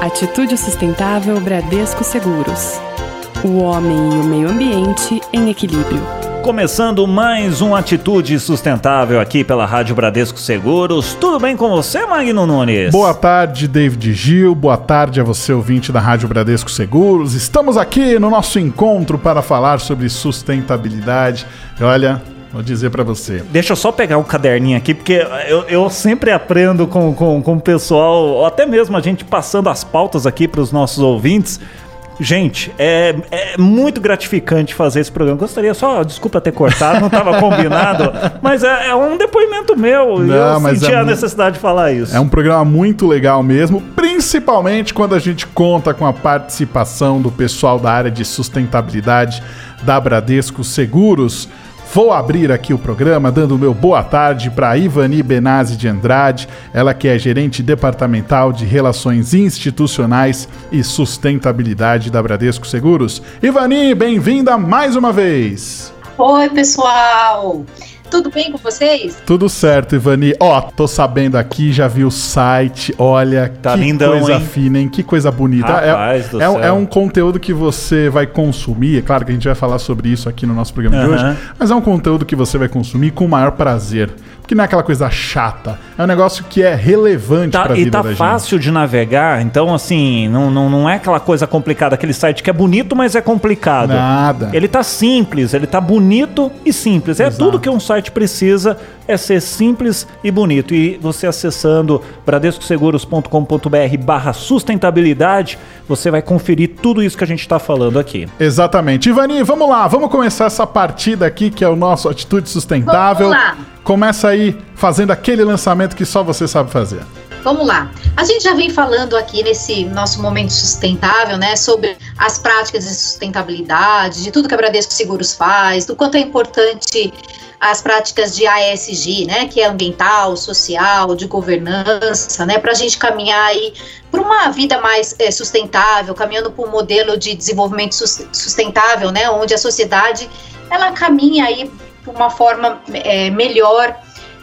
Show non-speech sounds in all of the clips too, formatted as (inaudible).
Atitude Sustentável Bradesco Seguros. O homem e o meio ambiente em equilíbrio. Começando mais um Atitude Sustentável aqui pela Rádio Bradesco Seguros. Tudo bem com você, Magno Nunes? Boa tarde, David Gil. Boa tarde a você, ouvinte da Rádio Bradesco Seguros. Estamos aqui no nosso encontro para falar sobre sustentabilidade. Olha, Vou dizer para você. Deixa eu só pegar um caderninho aqui, porque eu, eu sempre aprendo com, com, com o pessoal, até mesmo a gente passando as pautas aqui para os nossos ouvintes. Gente, é, é muito gratificante fazer esse programa. Gostaria só, desculpa ter cortado, não estava (laughs) combinado, mas é, é, um depoimento meu. Não, eu mas senti é a necessidade de falar isso. É um programa muito legal mesmo, principalmente quando a gente conta com a participação do pessoal da área de sustentabilidade da Bradesco Seguros. Vou abrir aqui o programa dando meu boa tarde para Ivani Benazzi de Andrade, ela que é gerente departamental de Relações Institucionais e Sustentabilidade da Bradesco Seguros. Ivani, bem-vinda mais uma vez! Oi, pessoal! Tudo bem com vocês? Tudo certo, Ivani. Ó, oh, tô sabendo aqui, já vi o site. Olha, tá que lindão, coisa hein? fina, hein? Que coisa bonita. Rapaz é, é, é, um conteúdo que você vai consumir. É claro que a gente vai falar sobre isso aqui no nosso programa uhum. de hoje. Mas é um conteúdo que você vai consumir com o maior prazer que não é aquela coisa chata. É um negócio que é relevante tá, pra vida E tá da fácil gente. de navegar, então assim, não, não, não é aquela coisa complicada, aquele site que é bonito, mas é complicado. Nada. Ele tá simples, ele tá bonito e simples. É Exato. tudo que um site precisa, é ser simples e bonito. E você acessando bradescoseguros.com.br barra sustentabilidade, você vai conferir tudo isso que a gente está falando aqui. Exatamente. Ivani, vamos lá, vamos começar essa partida aqui, que é o nosso Atitude Sustentável. Vamos lá. Começa aí fazendo aquele lançamento que só você sabe fazer. Vamos lá. A gente já vem falando aqui nesse nosso momento sustentável, né, sobre as práticas de sustentabilidade, de tudo que a Bradesco Seguros faz, do quanto é importante as práticas de ASG, né, que é ambiental, social, de governança, né, para a gente caminhar aí para uma vida mais é, sustentável, caminhando para um modelo de desenvolvimento sustentável, né, onde a sociedade ela caminha aí uma forma é, melhor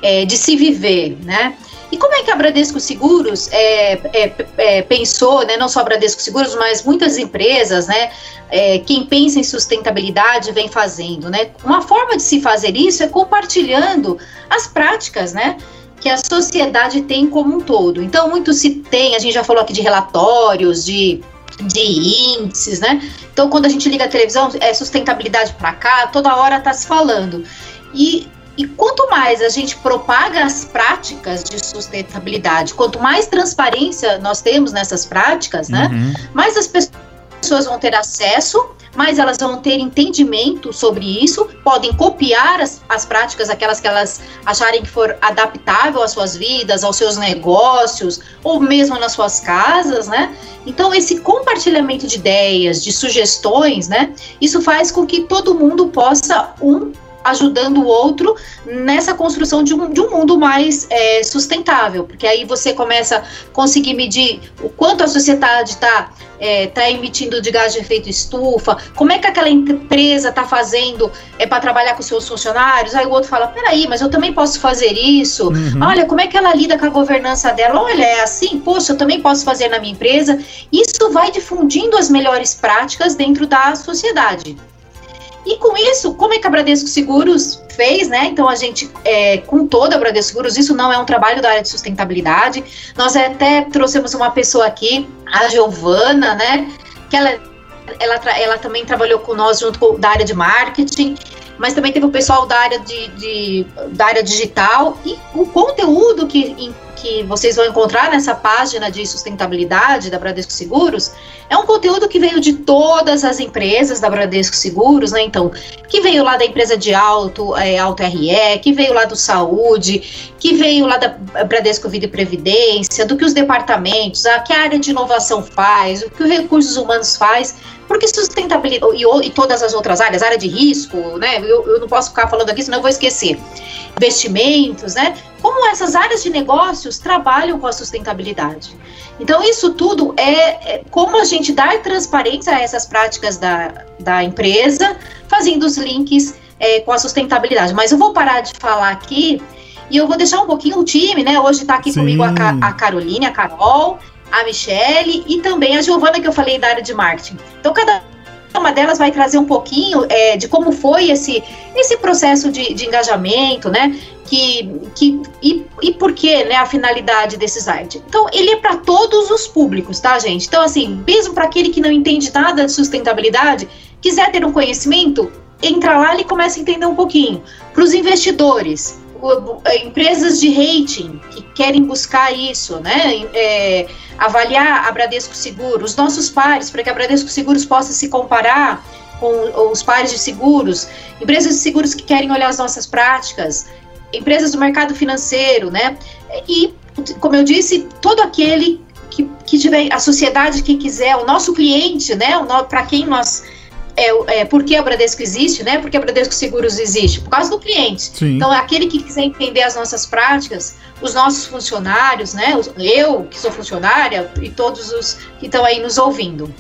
é, de se viver, né? E como é que a Bradesco Seguros é, é, é, pensou, né, não só a Bradesco Seguros, mas muitas empresas, né, é, quem pensa em sustentabilidade vem fazendo, né? Uma forma de se fazer isso é compartilhando as práticas, né, que a sociedade tem como um todo. Então, muito se tem, a gente já falou aqui de relatórios, de de índices, né? Então, quando a gente liga a televisão, é sustentabilidade para cá, toda hora está se falando. E, e quanto mais a gente propaga as práticas de sustentabilidade, quanto mais transparência nós temos nessas práticas, né? Uhum. Mais as pessoas vão ter acesso mas elas vão ter entendimento sobre isso, podem copiar as, as práticas, aquelas que elas acharem que for adaptável às suas vidas, aos seus negócios, ou mesmo nas suas casas, né? Então, esse compartilhamento de ideias, de sugestões, né? Isso faz com que todo mundo possa, um, ajudando o outro nessa construção de um, de um mundo mais é, sustentável, porque aí você começa a conseguir medir o quanto a sociedade está é, tá emitindo de gás de efeito estufa, como é que aquela empresa está fazendo é, para trabalhar com seus funcionários, aí o outro fala, peraí, mas eu também posso fazer isso, uhum. olha, como é que ela lida com a governança dela, olha, é assim, poxa, eu também posso fazer na minha empresa, isso vai difundindo as melhores práticas dentro da sociedade. E com isso, como é que a Bradesco Seguros fez, né? Então a gente, é, com toda a Bradesco Seguros, isso não é um trabalho da área de sustentabilidade. Nós até trouxemos uma pessoa aqui, a Giovana, né? Que ela, ela, ela também trabalhou com nós junto com da área de marketing mas também teve o pessoal da área, de, de, da área digital e o conteúdo que, que vocês vão encontrar nessa página de sustentabilidade da Bradesco Seguros é um conteúdo que veio de todas as empresas da Bradesco Seguros, né? Então, que veio lá da empresa de alto, é, Alto RE, que veio lá do Saúde, que veio lá da Bradesco Vida e Previdência, do que os departamentos, a que a área de inovação faz, o que o recursos humanos faz, porque sustentabilidade e, e todas as outras áreas, área de risco, né? Eu, eu não posso ficar falando aqui, senão eu vou esquecer. Investimentos, né? Como essas áreas de negócios trabalham com a sustentabilidade. Então, isso tudo é, é como a gente dar transparência a essas práticas da, da empresa, fazendo os links é, com a sustentabilidade. Mas eu vou parar de falar aqui e eu vou deixar um pouquinho o time, né? Hoje está aqui Sim. comigo a, a Caroline, a Carol, a Michelle e também a Giovana, que eu falei da área de marketing. Então, cada uma delas vai trazer um pouquinho é, de como foi esse, esse processo de, de engajamento, né? Que, que, e, e por que, né, a finalidade desse site. Então, ele é para todos os públicos, tá, gente? Então, assim, mesmo para aquele que não entende nada de sustentabilidade, quiser ter um conhecimento, entra lá e começa a entender um pouquinho. Para os investidores, empresas de rating que querem buscar isso, né? É, avaliar a Bradesco Seguro, os nossos pares, para que a Bradesco Seguros possa se comparar com os pares de seguros, empresas de seguros que querem olhar as nossas práticas, empresas do mercado financeiro, né? E, como eu disse, todo aquele que, que tiver, a sociedade que quiser, o nosso cliente, né? Para quem nós é, é, por que a Bradesco existe, né? Porque a Bradesco Seguros existe? Por causa do cliente. Sim. Então, aquele que quiser entender as nossas práticas, os nossos funcionários, né? Eu, que sou funcionária, e todos os que estão aí nos ouvindo.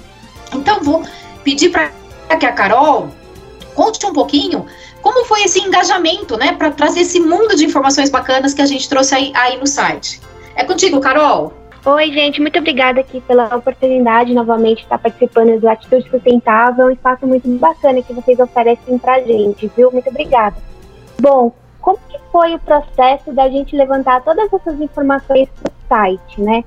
Então, vou pedir para que a Carol conte um pouquinho como foi esse engajamento, né? Para trazer esse mundo de informações bacanas que a gente trouxe aí, aí no site. É contigo, Carol. Oi, gente, muito obrigada aqui pela oportunidade novamente de estar participando do Atitude Sustentável, um espaço muito bacana que vocês oferecem pra gente, viu? Muito obrigada. Bom, como que foi o processo da gente levantar todas essas informações para o site, né?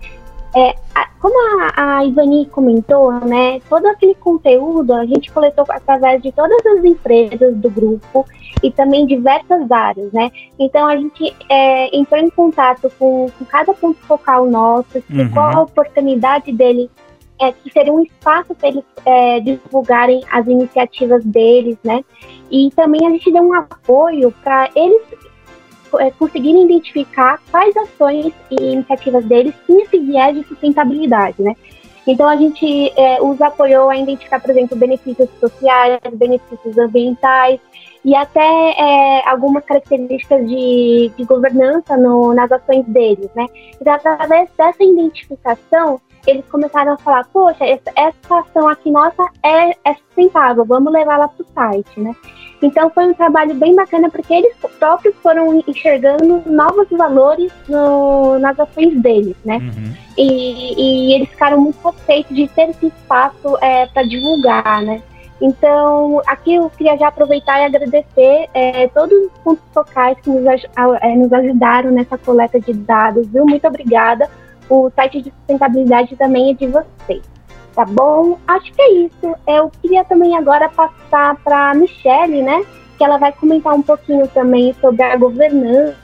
É, como a, a Ivani comentou, né, todo aquele conteúdo a gente coletou através de todas as empresas do grupo e também diversas áreas, né? Então a gente é, entrou em contato com, com, cada ponto focal nosso, explicou uhum. a oportunidade dele, é, que seria um espaço para eles é, divulgarem as iniciativas deles, né? E também a gente deu um apoio para eles é, conseguirem identificar quais ações e iniciativas deles têm esse viés de sustentabilidade, né? Então a gente é, os apoiou a identificar, por exemplo, benefícios sociais, benefícios ambientais e até é, algumas características de, de governança no, nas ações deles, né? Então através dessa identificação eles começaram a falar, poxa, essa, essa ação aqui nossa é, é sustentável, vamos levar lá para o site, né? Então foi um trabalho bem bacana porque eles próprios foram enxergando novos valores no, nas ações deles, né? Uhum. E, e, eles ficaram muito satisfeitos de ter esse espaço é, para divulgar, né? Então, aqui eu queria já aproveitar e agradecer é, todos os pontos focais que nos, é, nos ajudaram nessa coleta de dados, viu? Muito obrigada. O site de sustentabilidade também é de vocês tá bom? Acho que é isso. Eu queria também agora passar para a Michelle, né? Que ela vai comentar um pouquinho também sobre a governança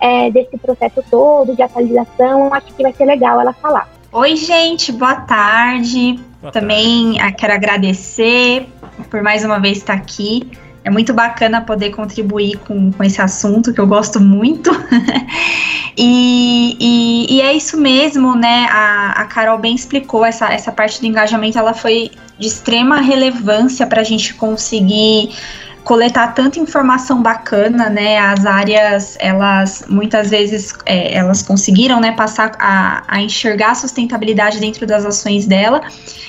é, desse processo todo de atualização. Acho que vai ser legal ela falar. Oi, gente, boa tarde. Boa também tarde. Quero agradecer por mais uma vez estar aqui. É muito bacana poder contribuir com, com esse assunto que eu gosto muito. (laughs) e, e, e, é isso mesmo, né? A, a Carol bem explicou essa, essa parte do engajamento, ela foi de extrema relevância para a gente conseguir coletar tanta informação bacana, né? As áreas, elas muitas vezes é, elas conseguiram, né, passar a, a enxergar a sustentabilidade dentro das ações dela.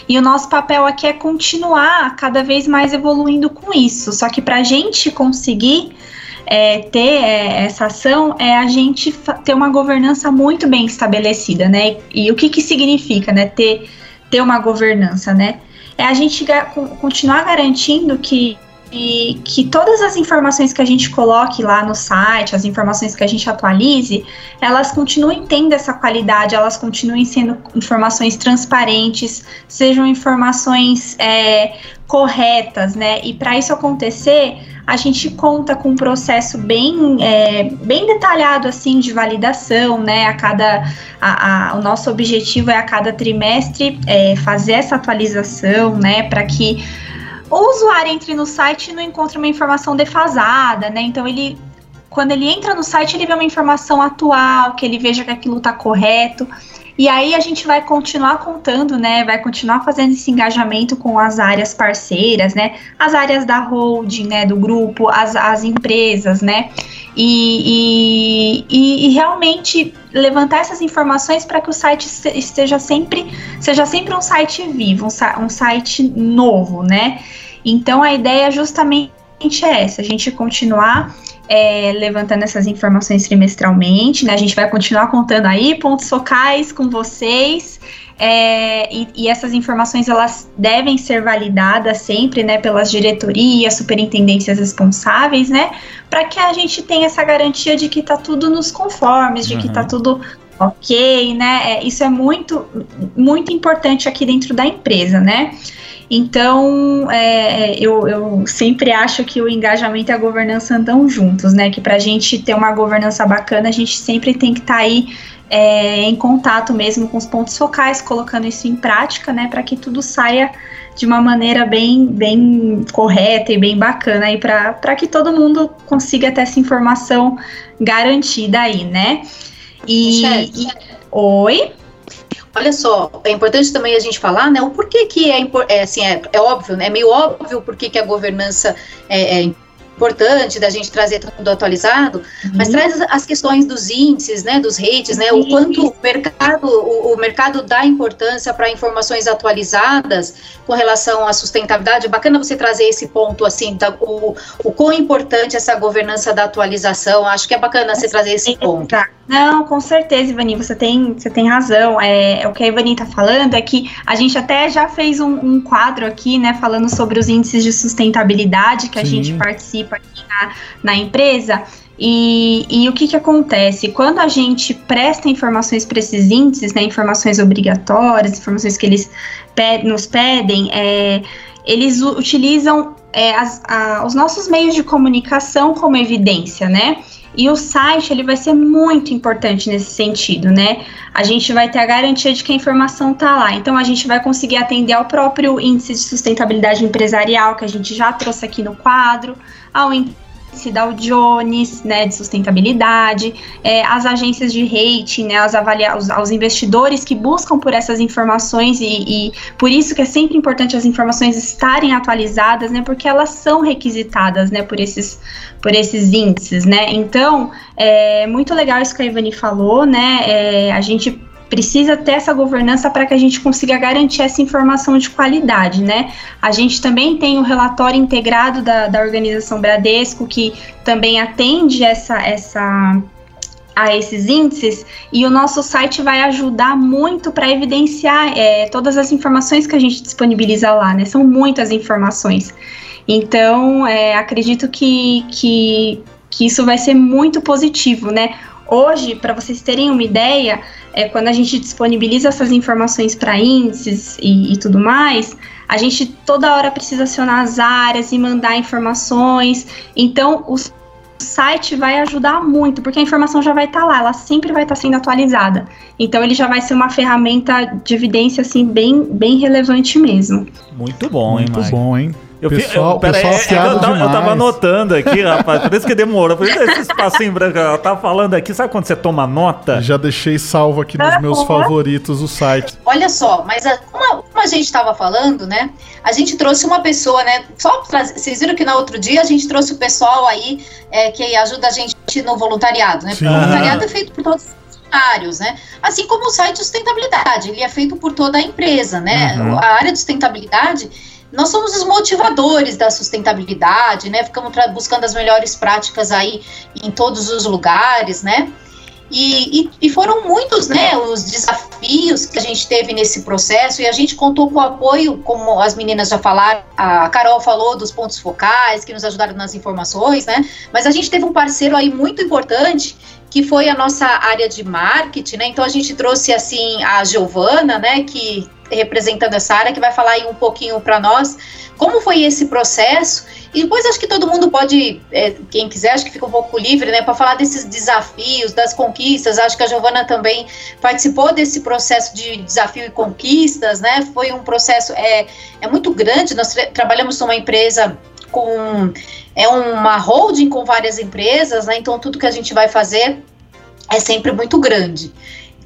E o nosso papel aqui é continuar cada vez mais evoluindo com isso. Só que para a gente conseguir é, ter é, essa ação é a gente ter uma governança muito bem estabelecida, né? E o que que significa, né? Ter ter uma governança, né? É a gente continuar garantindo que e que todas as informações que a gente coloque lá no site, as informações que a gente atualize, elas continuem tendo essa qualidade, elas continuem sendo informações transparentes, sejam informações é, corretas, né? E para isso acontecer, a gente conta com um processo bem, é, bem detalhado assim de validação, né? A cada a, a, o nosso objetivo é a cada trimestre é, fazer essa atualização, né? Para que o usuário entre no site e não encontra uma informação defasada, né? Então ele quando ele entra no site, ele vê uma informação atual, que ele veja que aquilo está correto. E aí a gente vai continuar contando, né? Vai continuar fazendo esse engajamento com as áreas parceiras, né? As áreas da holding, né? Do grupo, as, as empresas, né? E, e, e realmente levantar essas informações para que o site esteja sempre, seja sempre um site vivo, um, um site novo, né? Então a ideia é justamente é essa, a gente continuar é, levantando essas informações trimestralmente, né? A gente vai continuar contando aí pontos focais com vocês. É, e, e, essas informações elas devem ser validadas sempre, né, pelas diretorias, superintendências responsáveis, né, para que a gente tenha essa garantia de que está tudo nos conformes, de tá uhum. que está tudo ok, né? É, isso é muito, muito importante aqui dentro da empresa, né? Então, é, eu, eu, sempre acho que o engajamento e a governança andam juntos, né? Que para a gente ter uma governança bacana, a gente sempre tem que estar tá aí é, em contato mesmo com os pontos focais, colocando isso em prática, né? Para que tudo saia de uma maneira bem, bem correta e bem bacana para que todo mundo consiga ter essa informação garantida aí, né? E, e oi. Olha só, é importante também a gente falar, né, o porquê que é, é assim, é, é óbvio, né, é meio óbvio porque que a governança é, é importante da gente trazer tudo atualizado, uhum. mas traz as questões dos índices, né, dos rates, né, o quanto o mercado, o, o mercado dá importância para informações atualizadas com relação à sustentabilidade. É bacana você trazer esse ponto assim, tá, o, o quão importante essa governança da atualização. Acho que é bacana você trazer esse ponto. Não, com certeza, Ivani, você tem, você tem razão. É, é o que a Ivani está falando é que a gente até já fez um, um, quadro aqui, né, falando sobre os índices de sustentabilidade que Sim. a gente participa aqui na, na empresa. E, e, o que, que acontece? Quando a gente presta informações para esses índices, né, informações obrigatórias, informações que eles pe nos pedem, é, eles utilizam é, as, a, os nossos meios de comunicação como evidência, né? E o site ele vai ser muito importante nesse sentido, né? A gente vai ter a garantia de que a informação está lá. Então a gente vai conseguir atender ao próprio índice de sustentabilidade empresarial que a gente já trouxe aqui no quadro, ao índice Dow Jones, né, de sustentabilidade, é, as agências de rating, né, as avalia os, os, investidores que buscam por essas informações e, e, por isso que é sempre importante as informações estarem atualizadas, né, porque elas são requisitadas, né, por esses, por esses índices, né, então, é muito legal isso que a Ivani falou, né, é, a gente precisa ter essa governança para que a gente consiga garantir essa informação de qualidade, né? A gente também tem o relatório integrado da, da organização Bradesco, que também atende essa, essa a esses índices e o nosso site vai ajudar muito para evidenciar é, todas as informações que a gente disponibiliza lá, né? São muitas informações. Então, é, acredito que, que, que isso vai ser muito positivo, né? Hoje, para vocês terem uma ideia, é, quando a gente disponibiliza essas informações para índices e, e, tudo mais, a gente toda hora precisa acionar as áreas e mandar informações. Então, o site vai ajudar muito, porque a informação já vai estar tá lá, ela sempre vai estar tá sendo atualizada. Então, ele já vai ser uma ferramenta de evidência assim bem, bem relevante mesmo. Muito bom, hein, Muito bom, hein? Eu, pessoal, eu, pera, pessoal é, é, eu, tava, eu, tava, anotando aqui, rapaz, por isso que demorou. Por isso esse espacinho branco, eu tava falando aqui, sabe quando você toma nota? Já deixei salvo aqui nos meus favoritos o site. Olha só, mas a, como, como, a gente tava falando, né? A gente trouxe uma pessoa, né? Só pra, vocês viram que no outro dia a gente trouxe o pessoal aí é, que ajuda a gente no voluntariado, né? Porque o voluntariado é feito por todos funcionários, né? Assim como o site de sustentabilidade, ele é feito por toda a empresa, né? Uhum. A área de sustentabilidade nós somos os motivadores da sustentabilidade, né? Ficamos buscando as melhores práticas aí em todos os lugares, né? E, e, e, foram muitos, né, os desafios que a gente teve nesse processo e a gente contou com o apoio, como as meninas já falaram, a Carol falou dos pontos focais que nos ajudaram nas informações, né? Mas a gente teve um parceiro aí muito importante que foi a nossa área de marketing, né? Então a gente trouxe assim a Giovana, né, que representando essa área, que vai falar aí um pouquinho para nós como foi esse processo. E depois acho que todo mundo pode, é, quem quiser, acho que fica um pouco livre, né, para falar desses desafios, das conquistas. Acho que a Giovana também participou desse processo de desafio e conquistas, né? Foi um processo é, é muito grande. Nós tra trabalhamos numa empresa com é uma holding com várias empresas, né? Então tudo que a gente vai fazer é sempre muito grande.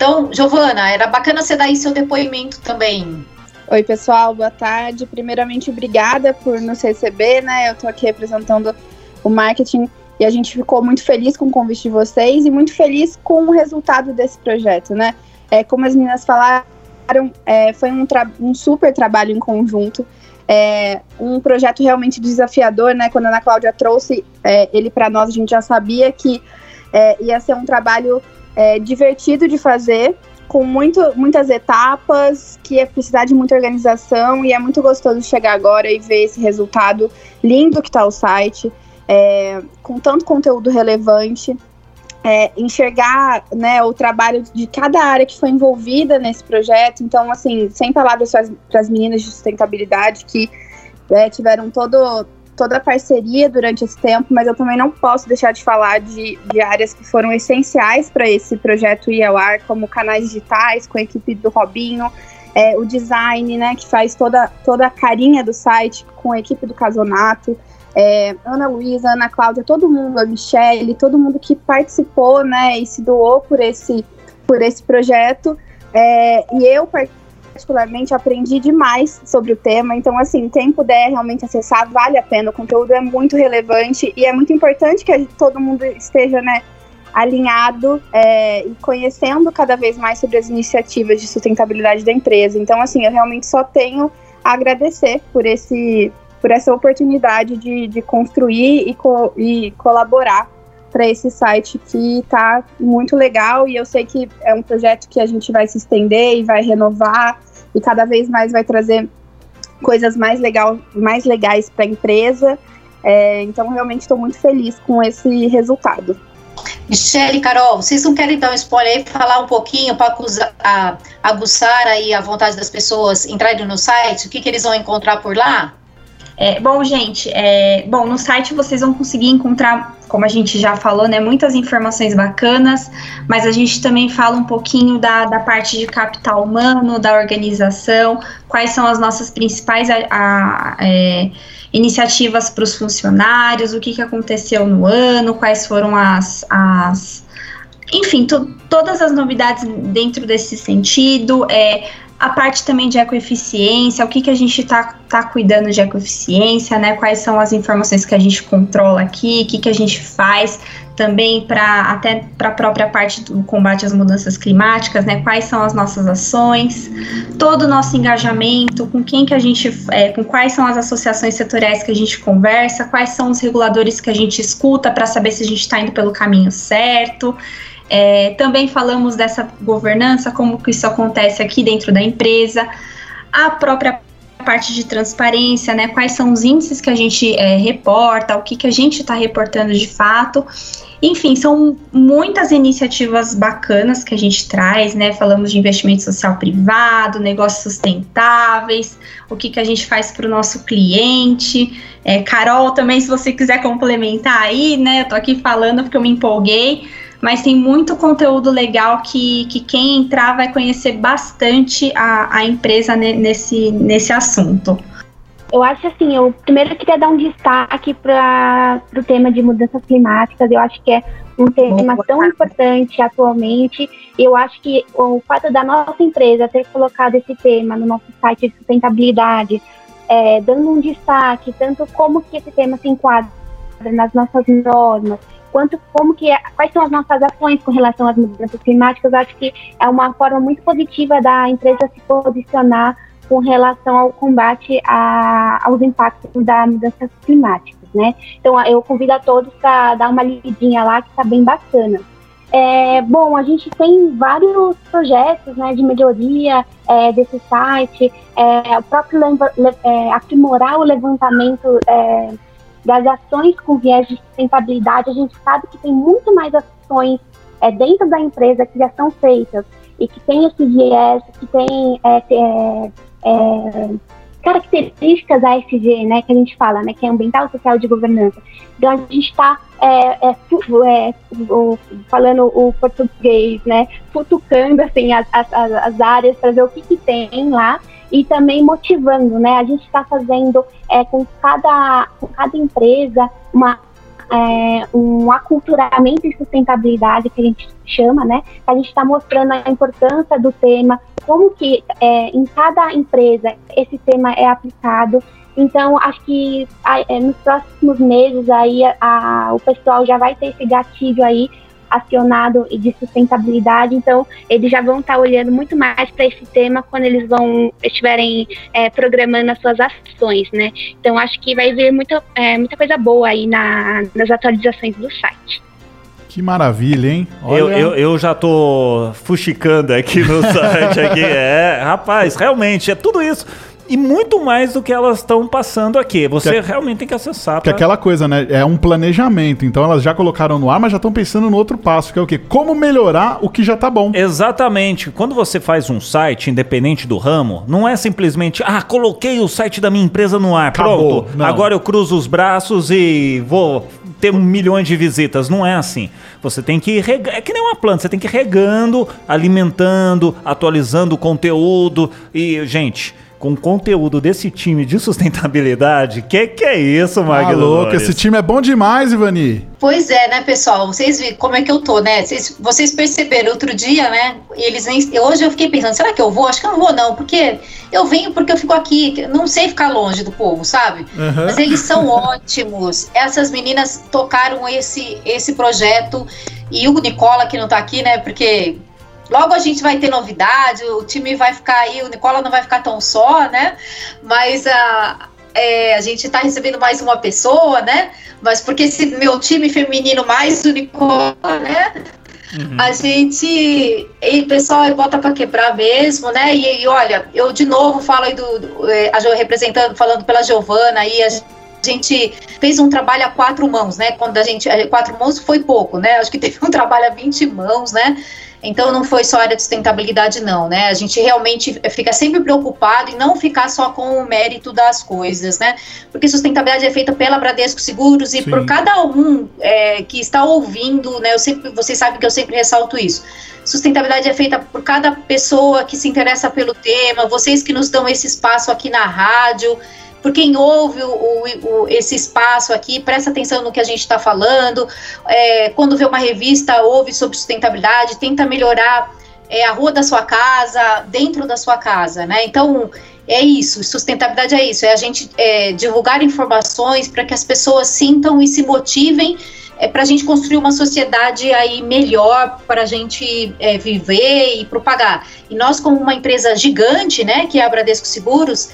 Então, Giovana, era bacana você dar aí seu depoimento também. Oi, pessoal, boa tarde. Primeiramente, obrigada por nos receber, né? Eu tô aqui representando o marketing e a gente ficou muito feliz com o convite de vocês e muito feliz com o resultado desse projeto, né? É, como as meninas falaram, é, foi um, um super trabalho em conjunto. é um projeto realmente desafiador, né? Quando a Ana Cláudia trouxe é, ele para nós, a gente já sabia que é, ia ser um trabalho é, divertido de fazer, com muito, muitas etapas, que ia precisar de muita organização, e é muito gostoso chegar agora e ver esse resultado lindo que está o site, é, com tanto conteúdo relevante. É, enxergar né, o trabalho de cada área que foi envolvida nesse projeto. Então, assim, sem palavras para as meninas de sustentabilidade que é, tiveram todo, toda a parceria durante esse tempo, mas eu também não posso deixar de falar de, de áreas que foram essenciais para esse projeto ir ao ar, como canais digitais, com a equipe do Robinho, é, o design, né, que faz toda, toda a carinha do site com a equipe do Casonato, é, Ana Luísa, Ana Cláudia, todo mundo, a Michelle, todo mundo que participou, né, e se doou por esse, por esse projeto. É, e eu particularmente aprendi demais sobre o tema, então assim, quem puder realmente acessar, vale a pena, o conteúdo é muito relevante e é muito importante que gente, todo mundo esteja, né, alinhado é, e conhecendo cada vez mais sobre as iniciativas de sustentabilidade da empresa. Então, assim, eu realmente só tenho a agradecer por esse por essa oportunidade de, de construir e, co e colaborar para esse site que está muito legal e eu sei que é um projeto que a gente vai se estender e vai renovar e cada vez mais vai trazer coisas mais, legal, mais legais para a empresa. É, então, realmente estou muito feliz com esse resultado. Michele, Carol, vocês não querem dar um spoiler aí, falar um pouquinho para aguçar aí a vontade das pessoas entrarem no site? O que, que eles vão encontrar por lá? É, bom, gente, é, bom, no site vocês vão conseguir encontrar, como a gente já falou, né, muitas informações bacanas, mas a gente também fala um pouquinho da, da parte de capital humano, da organização, quais são as nossas principais a, a, é, iniciativas para os funcionários, o que, que aconteceu no ano, quais foram as, as enfim, todas as novidades dentro desse sentido, é, a parte também de ecoeficiência, o que, que a gente está tá cuidando de ecoeficiência, né? Quais são as informações que a gente controla aqui, o que, que a gente faz também para até para a própria parte do combate às mudanças climáticas, né? Quais são as nossas ações, todo o nosso engajamento, com quem que a gente, é, com quais são as associações setoriais que a gente conversa, quais são os reguladores que a gente escuta para saber se a gente está indo pelo caminho certo. É, também falamos dessa governança, como que isso acontece aqui dentro da empresa, a própria parte de transparência, né? Quais são os índices que a gente é, reporta, o que, que a gente está reportando de fato. Enfim, são muitas iniciativas bacanas que a gente traz, né? Falamos de investimento social privado, negócios sustentáveis, o que, que a gente faz para o nosso cliente. É, Carol, também, se você quiser complementar aí, né? Eu tô aqui falando porque eu me empolguei mas tem muito conteúdo legal que, que quem entrar vai conhecer bastante a, a empresa nesse, nesse assunto. Eu acho assim, eu primeiro queria dar um destaque para o tema de mudanças climáticas. Eu acho que é um tema tão importante atualmente. Eu acho que o fato da nossa empresa ter colocado esse tema no nosso site de sustentabilidade, é, dando um destaque, tanto como que esse tema se enquadra nas nossas normas, quanto como que é, quais são as nossas ações com relação às mudanças climáticas, acho que é uma forma muito positiva da empresa se posicionar com relação ao combate a, aos impactos das mudanças climáticas, né? Então eu convido a todos para dar uma lidinha lá que está bem bacana. É, bom, a gente tem vários projetos né, de melhoria é, desse site, é, o próprio é, aprimorar o levantamento é, das ações com viés de sustentabilidade, a gente sabe que tem muito mais ações é, dentro da empresa que já são feitas e que tem esse viés, que tem é, é, é características ASG, né, que a gente fala, né, que é ambiental, social de governança. Então a gente está é, é, é, falando o português, né, futucando assim as, as, as áreas para ver o que, que tem lá e também motivando, né? A gente está fazendo é, com, cada, com cada empresa uma, é, um aculturamento e sustentabilidade que a gente chama, né? A gente está mostrando a importância do tema, como que é, em cada empresa esse tema é aplicado. Então, acho que a, é, nos próximos meses aí a, a, o pessoal já vai ter esse gatilho aí acionado e de sustentabilidade, então eles já vão estar tá olhando muito mais para esse tema quando eles vão estiverem é, programando as suas ações, né? Então acho que vai vir muita, é, muita coisa boa aí na, nas atualizações do site. Que maravilha, hein? Olha... Eu, eu, eu, já tô fuxicando aqui no site. Aqui. (laughs) É, rapaz, realmente, é tudo isso e muito mais do que elas estão passando aqui. Você que, realmente tem que acessar. Que pra... aquela coisa, né? É um planejamento. Então elas já colocaram no ar, mas já estão pensando no outro passo, que é o quê? Como melhorar o que já tá bom. Exatamente. Quando você faz um site, independente do ramo, não é simplesmente, ah, coloquei o site da minha empresa no ar, Acabou. pronto. Não. Agora eu cruzo os braços e vou ter um milhões de visitas. Não é assim. Você tem que regar. É que nem uma planta, você tem que ir regando, alimentando, atualizando o conteúdo. E, gente com conteúdo desse time de sustentabilidade. Que que é isso, Magno? Ah, louco, esse time é bom demais, Ivani. Pois é, né, pessoal? Vocês viram como é que eu tô, né? Vocês, vocês perceberam outro dia, né? Eles nem, hoje eu fiquei pensando, será que eu vou? Acho que eu não vou, não, porque eu venho porque eu fico aqui, não sei ficar longe do povo, sabe? Uhum. Mas eles são (laughs) ótimos. Essas meninas tocaram esse, esse projeto e o Nicola, que não tá aqui, né? Porque Logo a gente vai ter novidade, o time vai ficar aí, o Nicola não vai ficar tão só, né? Mas a, é, a gente está recebendo mais uma pessoa, né? Mas porque esse meu time feminino mais o Nicola, né? Uhum. A gente. E pessoal, bota para quebrar mesmo, né? E, e, olha, eu de novo falo aí do. do é, a, representando, falando pela Giovana aí, a gente fez um trabalho a quatro mãos, né? Quando a gente. Quatro mãos foi pouco, né? Acho que teve um trabalho a 20 mãos, né? Então não foi só área de sustentabilidade, não, né? A gente realmente fica sempre preocupado em não ficar só com o mérito das coisas, né? Porque sustentabilidade é feita pela Bradesco Seguros e Sim. por cada um é, que está ouvindo, né? Eu sempre, vocês sabem que eu sempre ressalto isso. Sustentabilidade é feita por cada pessoa que se interessa pelo tema, vocês que nos dão esse espaço aqui na rádio por quem ouve o, o, esse espaço aqui, presta atenção no que a gente está falando. É, quando vê uma revista, ouve sobre sustentabilidade, tenta melhorar é, a rua da sua casa, dentro da sua casa, né? Então, é isso, sustentabilidade é isso, é a gente é, divulgar informações para que as pessoas sintam e se motivem é, para a gente construir uma sociedade aí melhor para a gente é, viver e propagar. E nós, como uma empresa gigante, né, que é a Bradesco Seguros,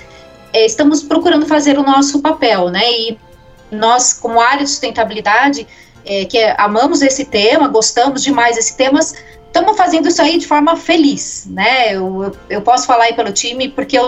estamos procurando fazer o nosso papel, né? E nós, como área de sustentabilidade, é, que é, amamos esse tema, gostamos demais desse tema, estamos fazendo isso aí de forma feliz, né? Eu, eu, eu, posso falar aí pelo time, porque eu,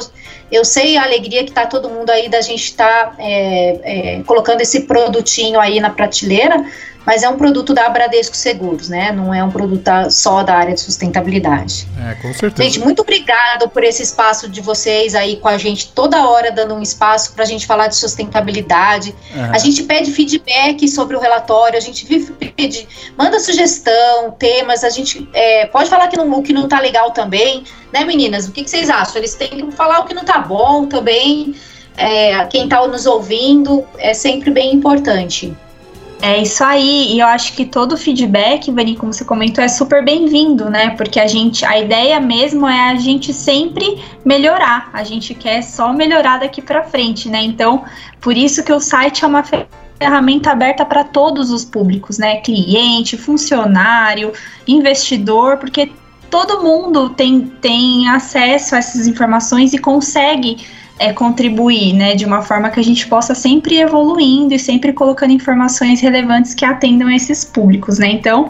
eu sei a alegria que está todo mundo aí da gente estar tá, é, é, colocando esse produtinho aí na prateleira, mas é um produto da Bradesco Seguros, né? Não é um produto só da área de sustentabilidade. É, com certeza. Gente, muito obrigado por esse espaço de vocês aí com a gente, toda hora dando um espaço para a gente falar de sustentabilidade. É. A gente pede feedback sobre o relatório, a gente vive pede, manda sugestão, temas, a gente é, pode falar que não, o que não tá legal também, né, meninas? O que, que vocês acham? Eles têm que falar o que não tá bom também. É, quem está nos ouvindo é sempre bem importante. É isso aí, e eu acho que todo feedback, Vani, como você comentou, é super bem-vindo, né? Porque a gente, a ideia mesmo é a gente sempre melhorar. A gente quer só melhorar daqui para frente, né? Então, por isso que o site é uma ferramenta aberta para todos os públicos, né? Cliente, funcionário, investidor, porque todo mundo tem, tem acesso a essas informações e consegue é, contribuir, né, de uma forma que a gente possa sempre evoluindo e sempre colocando informações relevantes que atendam esses públicos, né? Então,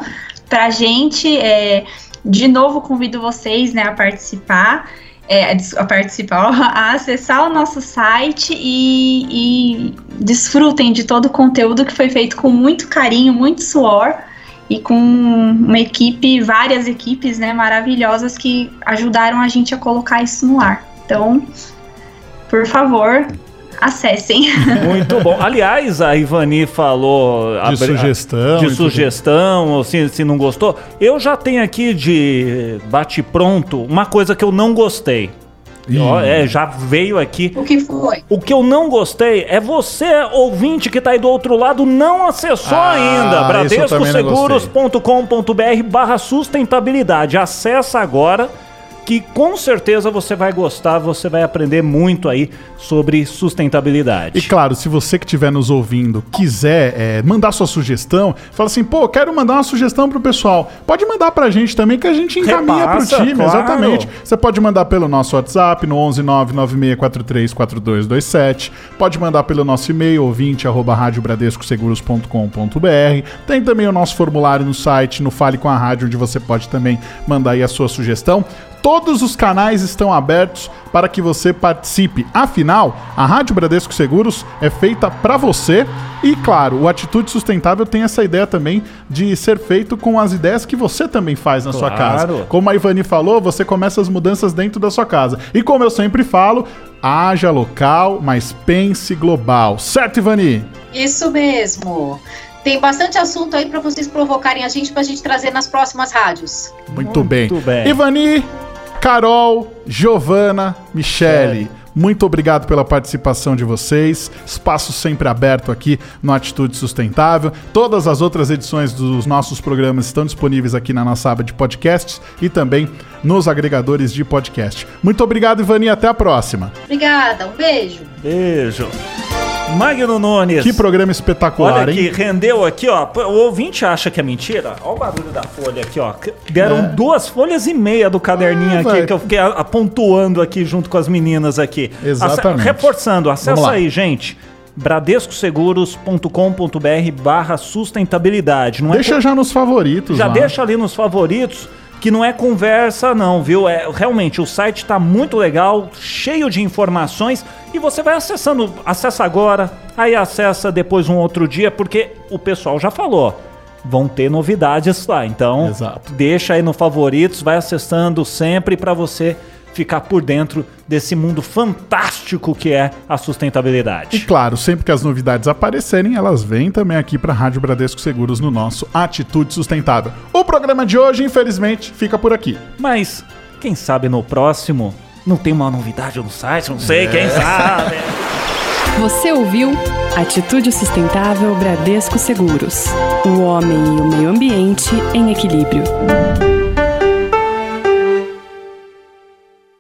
para a gente, é, de novo convido vocês, né, a participar. É, a participar, (laughs) a acessar o nosso site e, e desfrutem de todo o conteúdo que foi feito com muito carinho, muito suor e com uma equipe, várias equipes, né, maravilhosas que ajudaram a gente a colocar isso no ar. Então, por favor, acessem. (laughs) Muito bom. Aliás, a Ivani falou de sugestão, de sugestão, ou se, se não gostou. Eu já tenho aqui de bate pronto uma coisa que eu não gostei. é, já veio aqui. O que foi? O que eu não gostei é você, ouvinte que tá aí do outro lado, não acessou ah, ainda. Bradescoseguros.com.br barra sustentabilidade. Acessa agora que com certeza você vai gostar, você vai aprender muito aí sobre sustentabilidade. E claro, se você que estiver nos ouvindo quiser é, mandar sua sugestão, fala assim, pô, quero mandar uma sugestão pro pessoal. Pode mandar pra gente também que a gente encaminha Repassa, pro time, claro. exatamente. Você pode mandar pelo nosso WhatsApp no 11 996434227. Pode mandar pelo nosso e-mail ouvinte arroba radiobradescoseguros.com.br. Tem também o nosso formulário no site, no Fale com a Rádio, onde você pode também mandar aí a sua sugestão. Todos os canais estão abertos para que você participe. Afinal, a Rádio Bradesco Seguros é feita para você e, claro, o Atitude Sustentável tem essa ideia também de ser feito com as ideias que você também faz na sua casa. Claro. Como a Ivani falou, você começa as mudanças dentro da sua casa. E como eu sempre falo, haja local, mas pense global. Certo, Ivani? Isso mesmo. Tem bastante assunto aí para vocês provocarem a gente, pra gente trazer nas próximas rádios. Muito, bem. Muito bem. Ivani, Carol, Giovana, Michele. Muito obrigado pela participação de vocês. Espaço sempre aberto aqui no Atitude Sustentável. Todas as outras edições dos nossos programas estão disponíveis aqui na nossa aba de podcasts e também nos agregadores de podcast. Muito obrigado, Ivani, até a próxima. Obrigada, um beijo. Beijo. Magno Nunes. Que programa espetacular, Olha hein? aqui, rendeu aqui, ó. O ouvinte acha que é mentira. Olha o barulho da folha aqui, ó. Deram É. duas folhas e meia do caderninho Ah, aqui, vai. que eu fiquei a- a- pontuando aqui junto com as meninas aqui. Exatamente. Ace- reforçando, acessa aí, gente. bradescoseguros.com.br barra sustentabilidade. Não é Deixa já nos favoritos. já lá. deixa ali nos favoritos que não é conversa não, viu? É realmente o site tá muito legal, cheio de informações e você vai acessando, acessa agora, aí acessa depois um outro dia, porque o pessoal já falou. Vão ter novidades lá, então Exato. deixa aí no favoritos, vai acessando sempre para você ficar por dentro desse mundo fantástico que é a sustentabilidade. E claro, sempre que as novidades aparecerem, elas vêm também aqui para a Rádio Bradesco Seguros no nosso Atitude Sustentável. O programa de hoje, infelizmente, fica por aqui. Mas quem sabe no próximo não tem uma novidade no site, não sei, quem sabe. Você ouviu Atitude Sustentável Bradesco Seguros. O homem e o meio ambiente em equilíbrio.